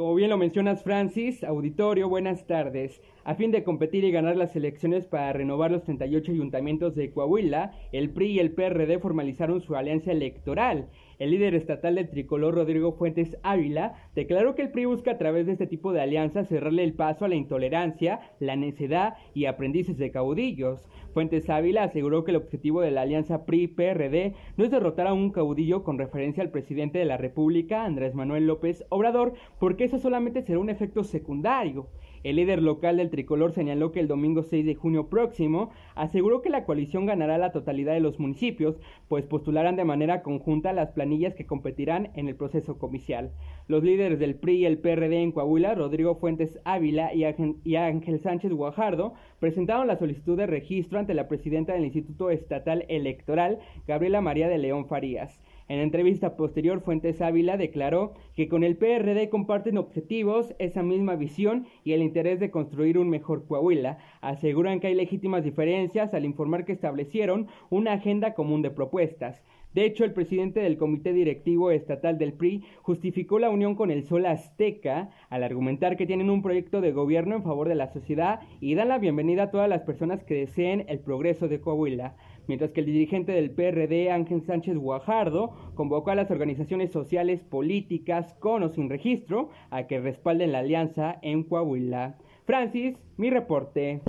Como bien lo mencionas, Francis, auditorio, buenas tardes. A fin de competir y ganar las elecciones para renovar los 38 ayuntamientos de Coahuila, el PRI y el PRD formalizaron su alianza electoral. El líder estatal del tricolor, Rodrigo Fuentes Ávila, declaró que el PRI busca a través de este tipo de alianzas cerrarle el paso a la intolerancia, la necedad y aprendices de caudillos. Fuentes Ávila aseguró que el objetivo de la alianza PRI-PRD no es derrotar a un caudillo con referencia al presidente de la República, Andrés Manuel López Obrador, porque eso solamente será un efecto secundario. El líder local del tricolor señaló que el domingo 6 de junio próximo aseguró que la coalición ganará la totalidad de los municipios, pues postularán de manera conjunta las planillas que competirán en el proceso comicial. Los líderes del PRI y el PRD en Coahuila, Rodrigo Fuentes Ávila y Ángel Sánchez Guajardo, presentaron la solicitud de registro ante la presidenta del Instituto Estatal Electoral, Gabriela María de León Farías. En entrevista posterior, Fuentes Ávila declaró que con el PRD comparten objetivos, esa misma visión y el interés de construir un mejor Coahuila. Aseguran que hay legítimas diferencias al informar que establecieron una agenda común de propuestas. De hecho, el presidente del Comité Directivo Estatal del PRI justificó la unión con el Sol Azteca al argumentar que tienen un proyecto de gobierno en favor de la sociedad y dan la bienvenida a todas las personas que deseen el progreso de Coahuila mientras que el dirigente del PRD, Ángel Sánchez Guajardo, convocó a las organizaciones sociales políticas con o sin registro a que respalden la alianza en Coahuila. Francis, mi reporte.